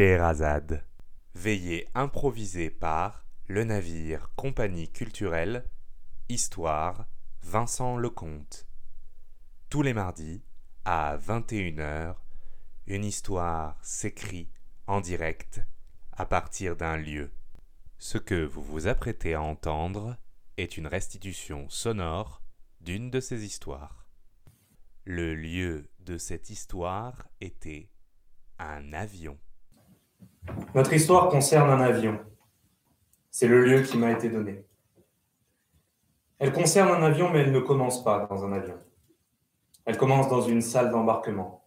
Scheherazade. Veillée par le navire Compagnie culturelle, Histoire, Vincent Lecomte. Tous les mardis, à 21h, une histoire s'écrit en direct à partir d'un lieu. Ce que vous vous apprêtez à entendre est une restitution sonore d'une de ces histoires. Le lieu de cette histoire était un avion. Notre histoire concerne un avion. C'est le lieu qui m'a été donné. Elle concerne un avion, mais elle ne commence pas dans un avion. Elle commence dans une salle d'embarquement.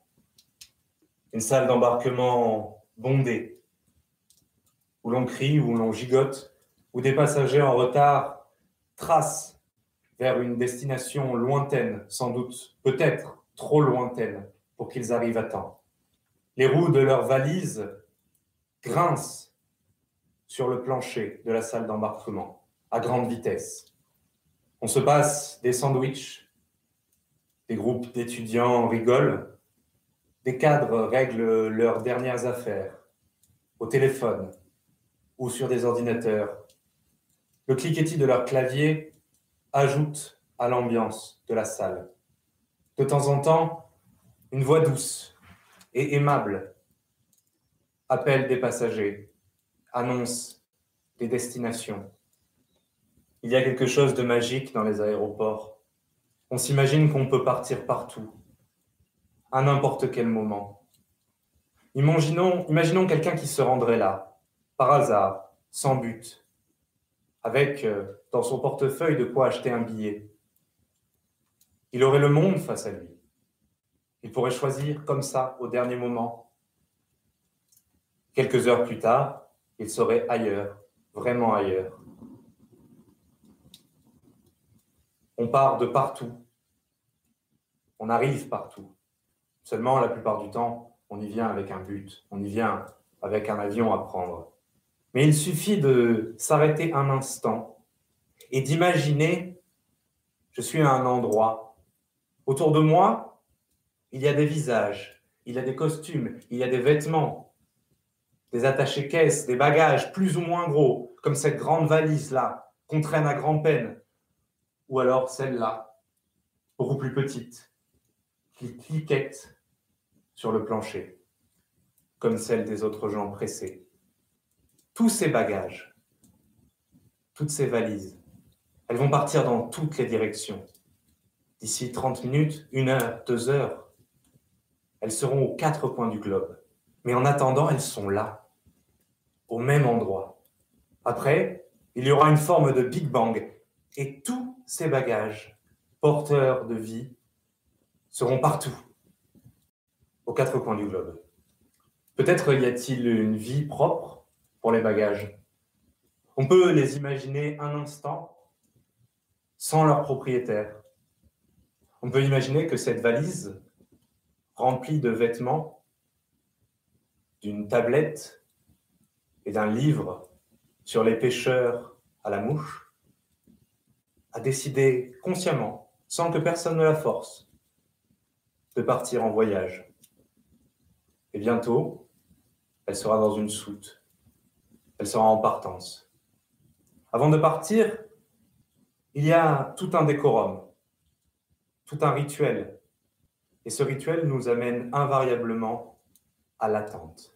Une salle d'embarquement bondée, où l'on crie, où l'on gigote, où des passagers en retard tracent vers une destination lointaine, sans doute, peut-être trop lointaine, pour qu'ils arrivent à temps. Les roues de leurs valises grincent sur le plancher de la salle d'embarquement à grande vitesse. On se passe des sandwichs, des groupes d'étudiants rigolent, des cadres règlent leurs dernières affaires au téléphone ou sur des ordinateurs. Le cliquetis de leur clavier ajoute à l'ambiance de la salle. De temps en temps, une voix douce et aimable appelle des passagers, annonce des destinations. Il y a quelque chose de magique dans les aéroports. On s'imagine qu'on peut partir partout, à n'importe quel moment. Imaginons, imaginons quelqu'un qui se rendrait là, par hasard, sans but, avec euh, dans son portefeuille de quoi acheter un billet. Il aurait le monde face à lui. Il pourrait choisir comme ça, au dernier moment. Quelques heures plus tard, il serait ailleurs, vraiment ailleurs. On part de partout. On arrive partout. Seulement, la plupart du temps, on y vient avec un but. On y vient avec un avion à prendre. Mais il suffit de s'arrêter un instant et d'imaginer, je suis à un endroit. Autour de moi, il y a des visages, il y a des costumes, il y a des vêtements, des attachés caisses, des bagages plus ou moins gros, comme cette grande valise-là, qu'on traîne à grand-peine, ou alors celle-là, beaucoup plus petite, qui cliquette sur le plancher, comme celle des autres gens pressés. Tous ces bagages, toutes ces valises, elles vont partir dans toutes les directions. D'ici 30 minutes, une heure, deux heures, elles seront aux quatre coins du globe. Mais en attendant, elles sont là, même endroit. Après, il y aura une forme de Big Bang et tous ces bagages, porteurs de vie, seront partout, aux quatre coins du globe. Peut-être y a-t-il une vie propre pour les bagages. On peut les imaginer un instant sans leur propriétaire. On peut imaginer que cette valise, remplie de vêtements, d'une tablette et d'un livre sur les pêcheurs à la mouche, a décidé consciemment, sans que personne ne la force, de partir en voyage. Et bientôt, elle sera dans une soute. Elle sera en partance. Avant de partir, il y a tout un décorum, tout un rituel. Et ce rituel nous amène invariablement à l'attente.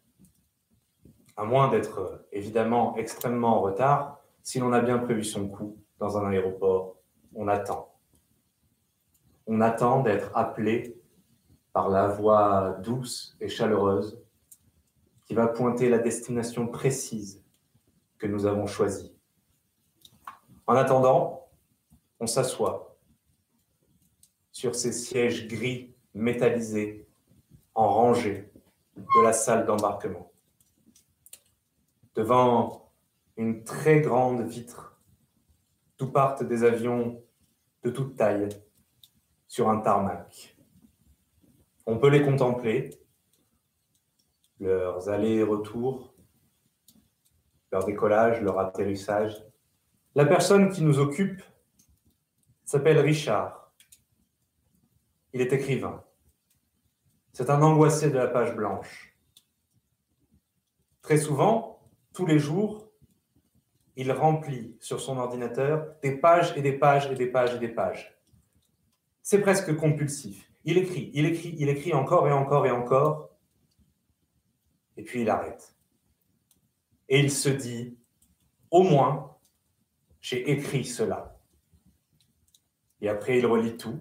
À moins d'être évidemment extrêmement en retard, si l'on a bien prévu son coup dans un aéroport, on attend. On attend d'être appelé par la voix douce et chaleureuse qui va pointer la destination précise que nous avons choisie. En attendant, on s'assoit sur ces sièges gris métallisés en rangée de la salle d'embarquement. Devant une très grande vitre d'où partent des avions de toute taille sur un tarmac. On peut les contempler, leurs allers-retours, leur décollage, leur atterrissage. La personne qui nous occupe s'appelle Richard. Il est écrivain. C'est un angoissé de la page blanche. Très souvent, tous les jours, il remplit sur son ordinateur des pages et des pages et des pages et des pages. C'est presque compulsif. Il écrit, il écrit, il écrit encore et encore et encore. Et puis il arrête. Et il se dit, au moins, j'ai écrit cela. Et après, il relit tout.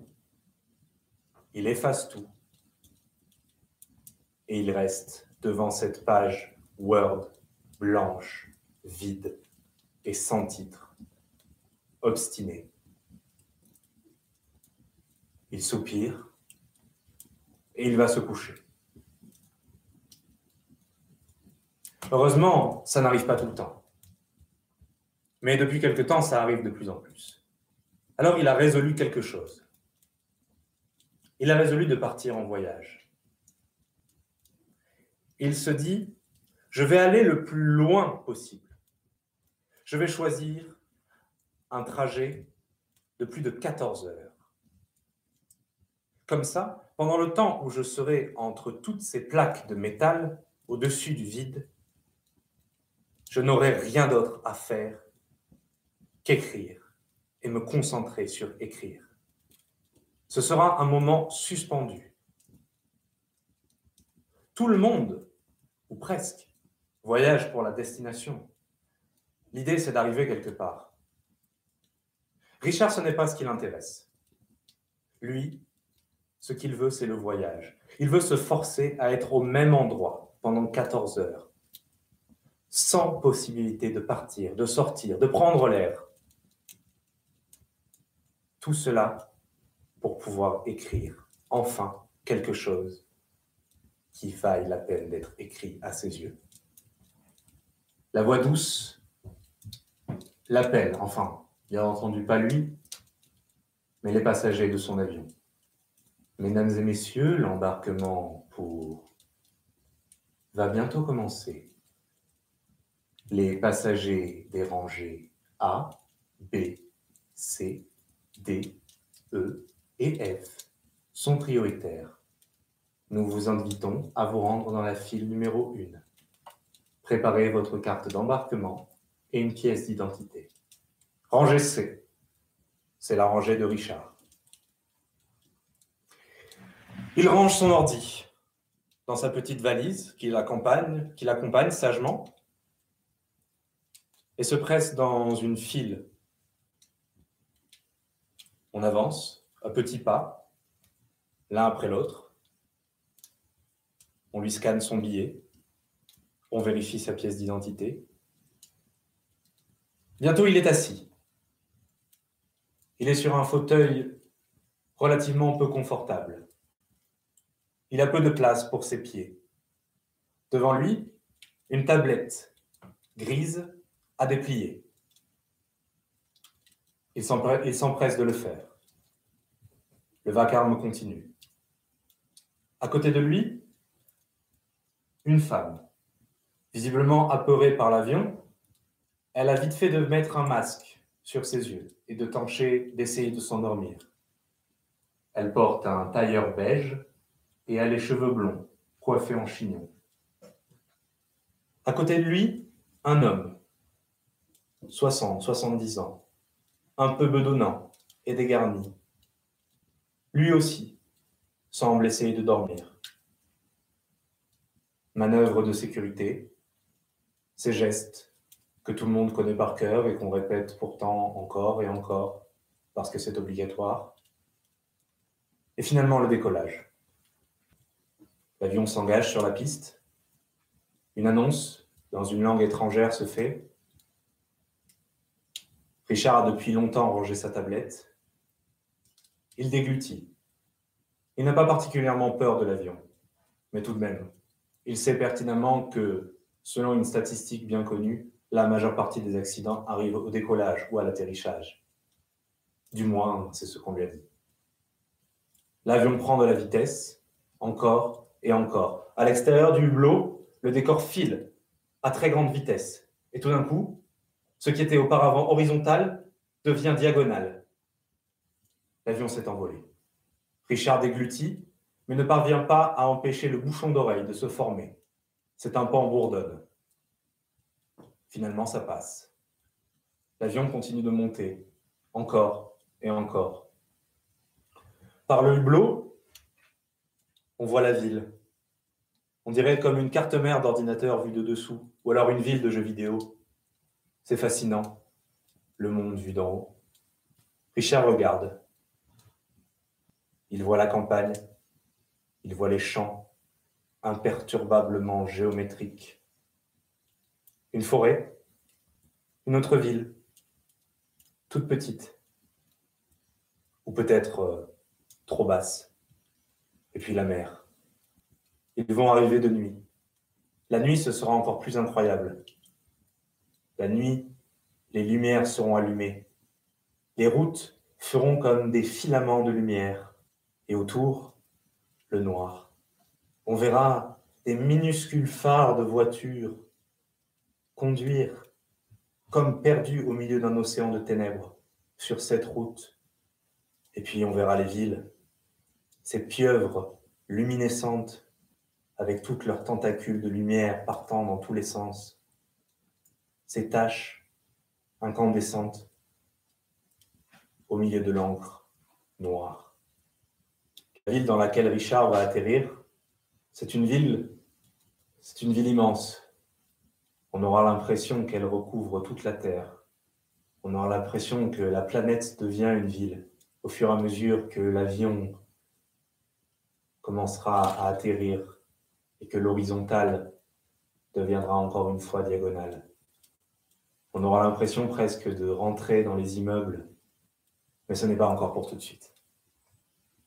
Il efface tout. Et il reste devant cette page Word blanche, vide et sans titre, obstiné. Il soupire et il va se coucher. Heureusement, ça n'arrive pas tout le temps. Mais depuis quelque temps, ça arrive de plus en plus. Alors il a résolu quelque chose. Il a résolu de partir en voyage. Il se dit, je vais aller le plus loin possible. Je vais choisir un trajet de plus de 14 heures. Comme ça, pendant le temps où je serai entre toutes ces plaques de métal au-dessus du vide, je n'aurai rien d'autre à faire qu'écrire et me concentrer sur écrire. Ce sera un moment suspendu. Tout le monde, ou presque, voyage pour la destination. L'idée, c'est d'arriver quelque part. Richard, ce n'est pas ce qui l'intéresse. Lui, ce qu'il veut, c'est le voyage. Il veut se forcer à être au même endroit pendant 14 heures, sans possibilité de partir, de sortir, de prendre l'air. Tout cela pour pouvoir écrire enfin quelque chose qui vaille la peine d'être écrit à ses yeux. La voix douce l'appelle, enfin, bien entendu pas lui, mais les passagers de son avion. Mesdames et messieurs, l'embarquement pour va bientôt commencer. Les passagers des rangées A, B, C, D, E et F sont prioritaires. Nous vous invitons à vous rendre dans la file numéro 1. Préparez votre carte d'embarquement et une pièce d'identité. Rangée C, c'est la rangée de Richard. Il range son ordi dans sa petite valise qui l'accompagne, qui l'accompagne sagement et se presse dans une file. On avance à petits pas, l'un après l'autre. On lui scanne son billet. On vérifie sa pièce d'identité. Bientôt, il est assis. Il est sur un fauteuil relativement peu confortable. Il a peu de place pour ses pieds. Devant lui, une tablette grise à déplier. Il s'empresse de le faire. Le vacarme continue. À côté de lui, une femme, visiblement apeurée par l'avion, elle a vite fait de mettre un masque sur ses yeux et de tenter d'essayer de s'endormir. Elle porte un tailleur beige et a les cheveux blonds, coiffés en chignon. À côté de lui, un homme, 60, 70 ans, un peu bedonnant et dégarni. Lui aussi semble essayer de dormir. Manœuvre de sécurité, ces gestes que tout le monde connaît par cœur et qu'on répète pourtant encore et encore parce que c'est obligatoire. Et finalement le décollage. L'avion s'engage sur la piste. Une annonce dans une langue étrangère se fait. Richard a depuis longtemps rangé sa tablette. Il déglutit. Il n'a pas particulièrement peur de l'avion, mais tout de même, il sait pertinemment que, selon une statistique bien connue, la majeure partie des accidents arrivent au décollage ou à l'atterrissage. Du moins, c'est ce qu'on lui a dit. L'avion prend de la vitesse, encore et encore. À l'extérieur du hublot, le décor file à très grande vitesse. Et tout d'un coup, ce qui était auparavant horizontal devient diagonal. L'avion s'est envolé. Richard déglutit, mais ne parvient pas à empêcher le bouchon d'oreille de se former. C'est un pan bourdonne. Finalement, ça passe. L'avion continue de monter, encore et encore. Par le hublot, on voit la ville. On dirait comme une carte mère d'ordinateur vue de dessous, ou alors une ville de jeux vidéo. C'est fascinant, le monde vu d'en haut. Richard regarde. Il voit la campagne, il voit les champs, imperturbablement géométriques. Une forêt, une autre ville, toute petite, ou peut-être euh, trop basse, et puis la mer. Ils vont arriver de nuit. La nuit, ce sera encore plus incroyable. La nuit, les lumières seront allumées. Les routes feront comme des filaments de lumière. Et autour, le noir. On verra des minuscules phares de voitures conduire comme perdus au milieu d'un océan de ténèbres sur cette route. Et puis on verra les villes, ces pieuvres luminescentes avec toutes leurs tentacules de lumière partant dans tous les sens, ces taches incandescentes au milieu de l'encre noire. La ville dans laquelle Richard va atterrir, c'est une ville, c'est une ville immense. On aura l'impression qu'elle recouvre toute la Terre. On aura l'impression que la planète devient une ville au fur et à mesure que l'avion commencera à atterrir et que l'horizontale deviendra encore une fois diagonale. On aura l'impression presque de rentrer dans les immeubles, mais ce n'est pas encore pour tout de suite.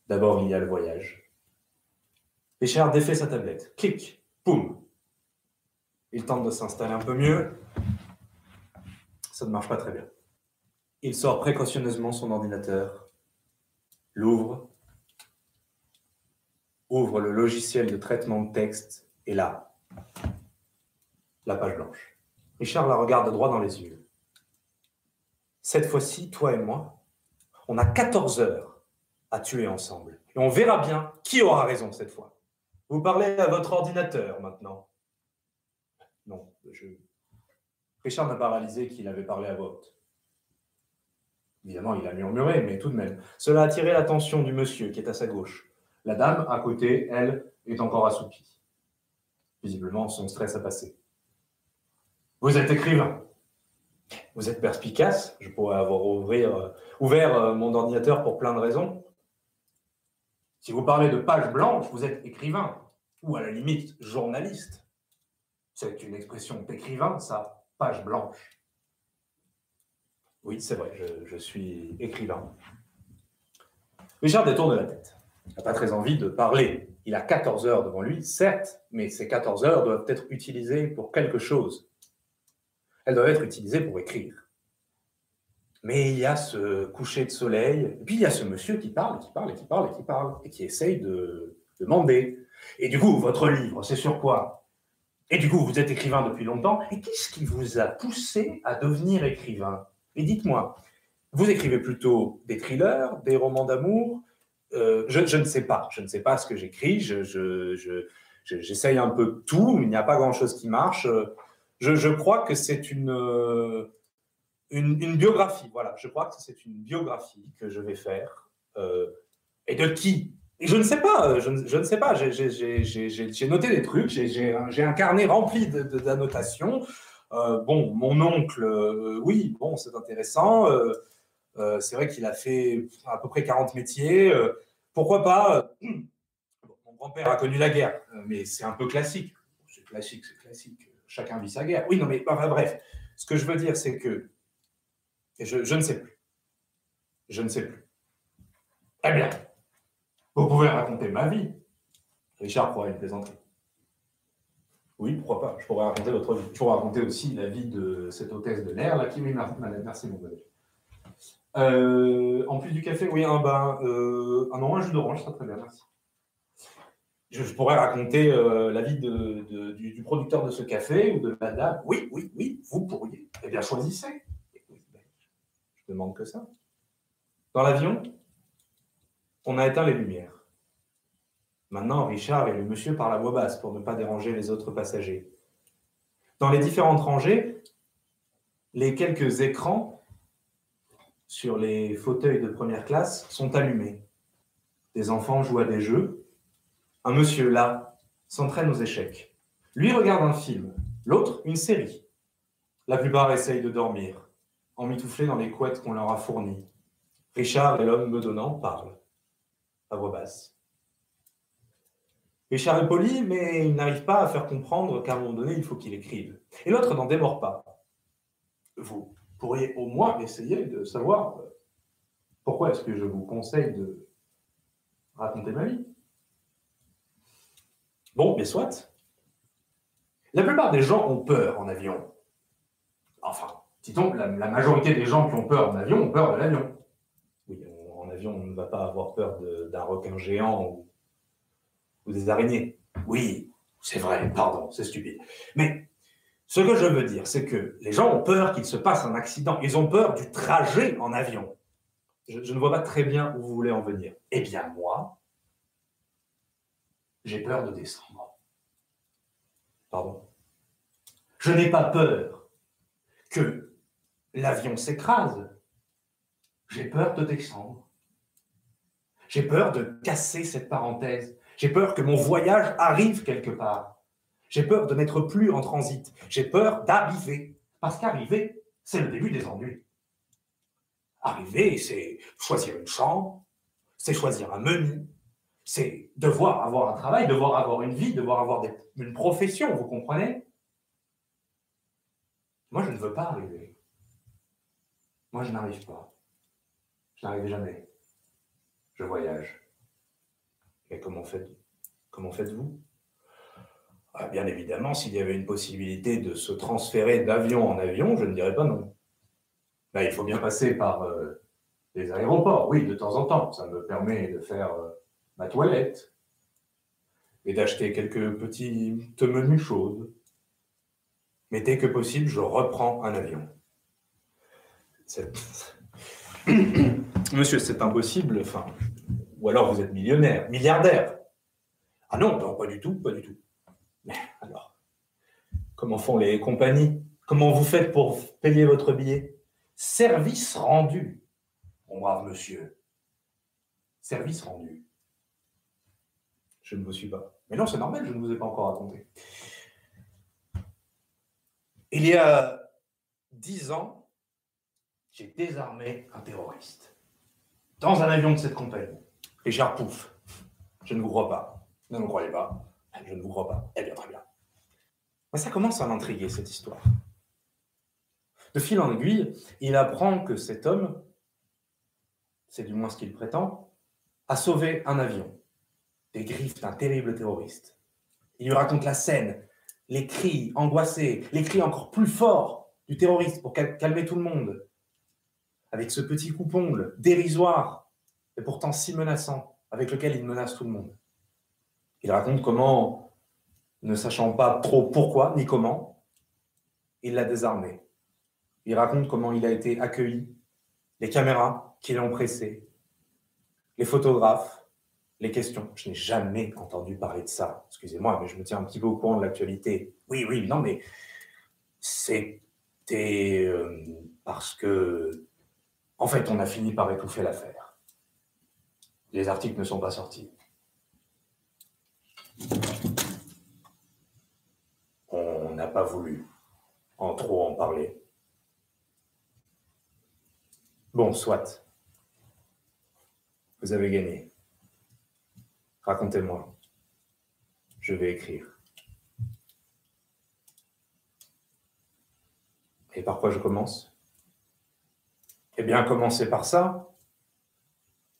D'abord, il y a le voyage. Richard défait sa tablette. Clic, boum. Il tente de s'installer un peu mieux. Ça ne marche pas très bien. Il sort précautionneusement son ordinateur, l'ouvre, ouvre le logiciel de traitement de texte, et là, la page blanche. Richard la regarde droit dans les yeux. Cette fois-ci, toi et moi, on a 14 heures à tuer ensemble. Et on verra bien qui aura raison cette fois. Vous parlez à votre ordinateur maintenant. Non, je... Richard n'a pas réalisé qu'il avait parlé à voix haute. Évidemment, il a murmuré, mais tout de même. Cela a attiré l'attention du monsieur qui est à sa gauche. La dame, à côté, elle, est encore assoupie. Visiblement, son stress a passé. Vous êtes écrivain. Vous êtes perspicace. Je pourrais avoir ouvrir, ouvert euh, mon ordinateur pour plein de raisons. Si vous parlez de page blanche, vous êtes écrivain. Ou à la limite, journaliste. C'est une expression d'écrivain, ça, page blanche. Oui, c'est vrai, je, je, suis écrivain. Richard détourne la tête. Il n'a pas très envie de parler. Il a 14 heures devant lui, certes, mais ces 14 heures doivent être utilisées pour quelque chose. Elles doivent être utilisées pour écrire. Mais il y a ce coucher de soleil, et puis il y a ce monsieur qui parle, qui parle, qui parle, qui parle, et qui essaye de demander. Et du coup, votre livre, c'est sur quoi? Et du coup, vous êtes écrivain depuis longtemps, et qu'est-ce qui vous a poussé à devenir écrivain? Et dites-moi, vous écrivez plutôt des thrillers, des romans d'amour euh, je, je, ne sais pas, je ne sais pas ce que j'écris, je, je, j'essaye un peu tout, il n'y a pas grand-chose qui marche. Je, je crois que c'est une, une, biographie, voilà, je crois que c'est une biographie que je vais faire. Euh, et de qui? Je ne sais pas, je, ne sais pas, j'ai noté des trucs, j'ai un, carnet rempli d'annotations. Euh, bon, mon oncle, euh, oui, bon, c'est intéressant. C'est vrai qu'il a fait à peu près 40 métiers. Pourquoi pas Mon grand-père a connu la guerre, mais c'est un peu classique. C'est classique, c'est classique. Chacun vit sa guerre. Oui, non, mais bref. Ce que je veux dire, c'est que je, je, ne sais plus. Je ne sais plus. Eh bien, vous pouvez raconter ma vie. Richard pourrait une plaisanterie. Oui, pourquoi pas. Je pourrais raconter votre vie. Je pourrais raconter aussi la vie de cette hôtesse de l'air là qui m'a merci mon bonheur. Euh, en plus du café, oui, un bain. Euh, un, non, jus d'orange, ça très bien, merci. Je, pourrais raconter euh, la vie de, du, du, producteur de ce café ou de madame. Oui, oui, oui, vous pourriez. Eh bien, choisissez. Demande que ça. Dans l'avion, on a éteint les lumières. Maintenant, Richard et le monsieur parlent à voix basse pour ne pas déranger les autres passagers. Dans les différentes rangées, Les quelques écrans sur les fauteuils de première classe sont allumés. Des enfants jouent à des jeux. Un monsieur là s'entraîne aux échecs. Lui regarde un film, l'autre une série. La plupart essayent de dormir, emmitouflés dans les couettes qu'on leur a fournies. Richard et l'homme bedonnant parlent, à voix basse. Richard est poli, mais il n'arrive pas à faire comprendre qu'à un moment donné, il faut qu'il écrive. Et l'autre n'en démord pas. Vous pourriez au moins essayer de savoir euh, pourquoi est-ce que je vous conseille de raconter ma vie. Bon, mais soit. La plupart des gens ont peur en avion. Enfin, la, majorité des gens qui ont peur en avion ont peur de l'avion. Oui, en avion, on ne va pas avoir peur d'un requin géant ou, des araignées. Oui, c'est vrai, pardon, c'est stupide. Mais ce que je veux dire, c'est que les gens ont peur qu'il se passe un accident. Ils ont peur du trajet en avion. Je ne vois pas très bien où vous voulez en venir. Eh bien, moi, j'ai peur de descendre. Pardon. Je n'ai pas peur que l'avion s'écrase. J'ai peur de descendre. J'ai peur de casser cette parenthèse. J'ai peur que mon voyage arrive quelque part. J'ai peur de n'être plus en transit. J'ai peur d'arriver. Parce qu'arriver, c'est le début des ennuis. Arriver, c'est choisir une chambre, c'est choisir un menu, c'est devoir avoir un travail, devoir avoir une vie, devoir avoir une profession, vous comprenez? Moi, je ne veux pas arriver. Moi, je n'arrive pas. Je n'arrive jamais. Je voyage. Et comment faites, comment faites-vous? Ah, Bien évidemment, s'il y avait une possibilité de se transférer d'avion en avion, je ne dirais pas non. Il faut bien passer par euh, les aéroports, oui, de temps en temps. Ça me permet de faire euh, ma toilette et d'acheter quelques petites menus chaudes. Mais dès que possible, je reprends un avion. Monsieur, c'est impossible. Enfin, ou alors vous êtes millionnaire, milliardaire. Ah non, non, pas du tout, pas du tout. Mais alors, comment font les compagnies? Comment vous faites pour payer votre billet? Service rendu. Mon brave monsieur. Service rendu. Je ne vous suis pas. Mais non, c'est normal, je ne vous ai pas encore raconté. Il y a dix ans, j'ai désarmé un terroriste. Dans un avion de cette compagnie. Richard Pouf. Je ne vous crois pas. Ne me croyez pas. Je ne vous crois pas. Eh bien, très bien. Mais ça commence à m'intriguer, cette histoire. De fil en aiguille, il apprend que cet homme, c'est du moins ce qu'il prétend, a sauvé un avion des griffes d'un terrible terroriste. Il lui raconte la scène, les cris angoissés, les cris encore plus forts du terroriste pour cal- calmer tout le monde. Avec ce petit coupongle dérisoire et pourtant si menaçant, avec lequel il menace tout le monde. Il raconte comment, ne sachant pas trop pourquoi ni comment, il l'a désarmé. Il raconte comment il a été accueilli, les caméras qui l'ont pressé, les photographes, les questions. Je n'ai jamais entendu parler de ça. Excusez-moi, mais je me tiens un petit peu au courant de l'actualité. Oui, oui, non, mais c'était euh, parce que, en fait, on a fini par étouffer l'affaire. Les articles ne sont pas sortis. On n'a pas voulu en trop en parler. Bon, soit. Vous avez gagné. Racontez-moi. Je vais écrire. Et par quoi je commence? Eh bien, commencez par ça.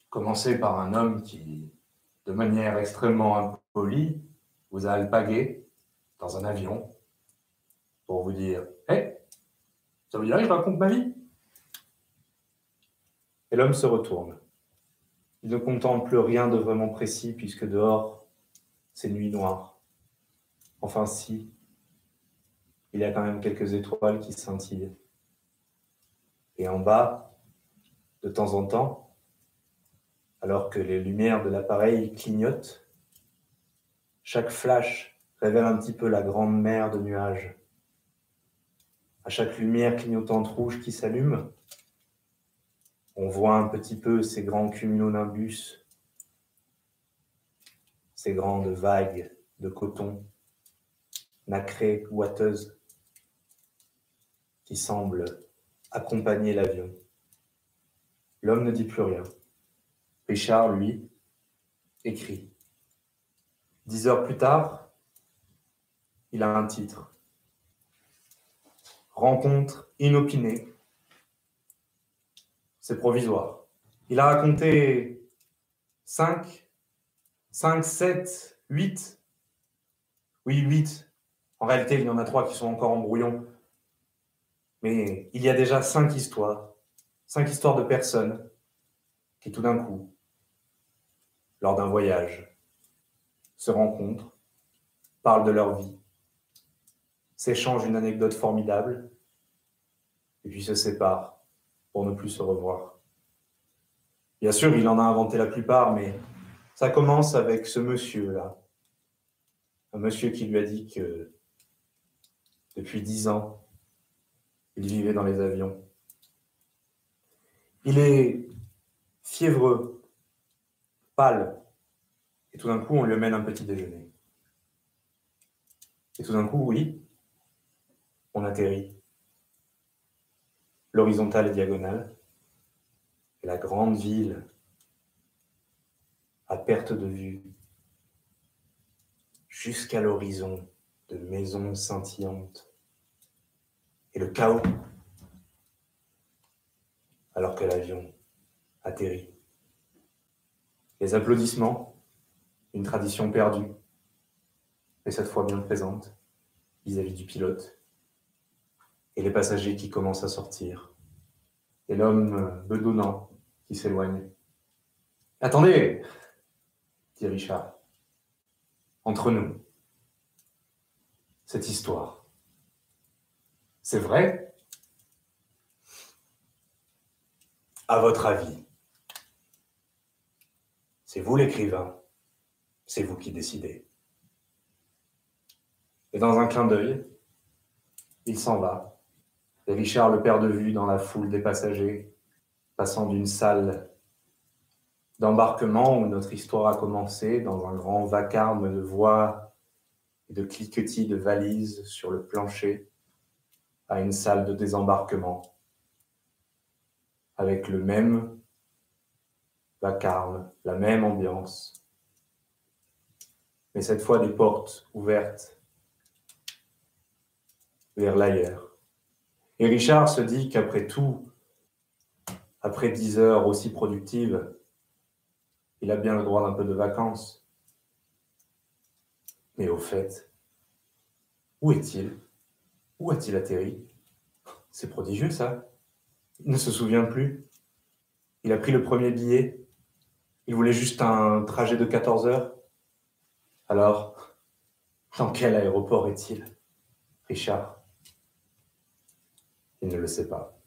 Commencez par un homme qui, de manière extrêmement impolie, vous a alpagué dans un avion pour vous dire Hé, ça vous dirait que je raconte ma vie Et l'homme se retourne. Il ne contemple rien de vraiment précis puisque dehors, c'est nuit noire. Enfin si, il y a quand même quelques étoiles qui scintillent. Et en bas, de temps en temps, alors que les lumières de l'appareil clignotent, chaque flash révèle un petit peu la grande mer de nuages. À chaque lumière clignotante rouge qui s'allume, on voit un petit peu ces grands cumulonimbus, ces grandes vagues de coton nacrées, ouateuses, qui semblent accompagner l'avion. L'homme ne dit plus rien. Richard, lui, écrit. Dix heures plus tard, il a un titre. Rencontre inopinée. C'est provisoire. Il a raconté 5, 5, 7, 8. Oui, 8. En réalité, il y en a trois qui sont encore en brouillon. Mais il y a déjà cinq histoires. Cinq histoires de personnes qui tout d'un coup, lors d'un voyage, se rencontrent, parlent de leur vie, s'échangent une anecdote formidable, et puis se séparent pour ne plus se revoir. Bien sûr, il en a inventé la plupart, mais ça commence avec ce monsieur-là. Un monsieur qui lui a dit que depuis dix ans, il vivait dans les avions. Il est fiévreux, pâle, et tout d'un coup, on lui amène un petit déjeuner. Et tout d'un coup, oui, on atterrit. L'horizontale et diagonale, et la grande ville à perte de vue, jusqu'à l'horizon de maisons scintillantes, et le chaos, alors que l'avion atterrit. Les applaudissements, une tradition perdue, mais cette fois bien présente vis-à-vis du pilote, et les passagers qui commencent à sortir, et l'homme bedonnant qui s'éloigne. Attendez, dit Richard, entre nous, cette histoire, c'est vrai? À votre avis, c'est vous l'écrivain c'est vous qui décidez. Et dans un clin d'œil, il s'en va. Et Richard le perd de vue dans la foule des passagers, passant d'une salle d'embarquement où notre histoire a commencé, dans un grand vacarme de voix et de cliquetis de valises sur le plancher, à une salle de désembarquement, avec le même vacarme, la même ambiance, mais cette fois des portes ouvertes vers l'ailleurs. Et Richard se dit qu'après tout, après dix heures aussi productives, il a bien le droit d'un peu de vacances. Mais au fait, où est-il? Où a-t-il atterri? C'est prodigieux ça. Il ne se souvient plus. Il a pris le premier billet. Il voulait juste un trajet de 14 heures. Alors, dans quel aéroport est-il Richard? Il ne le sait pas.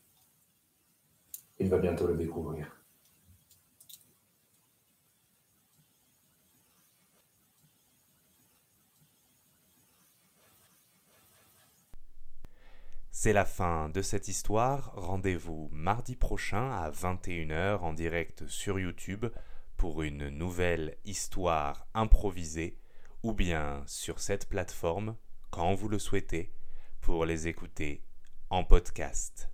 Il va bientôt le découvrir. C'est la fin de cette histoire. Rendez-vous mardi prochain à 21h en direct sur YouTube pour une nouvelle histoire improvisée ou bien sur cette plateforme quand vous le souhaitez pour les écouter en podcast.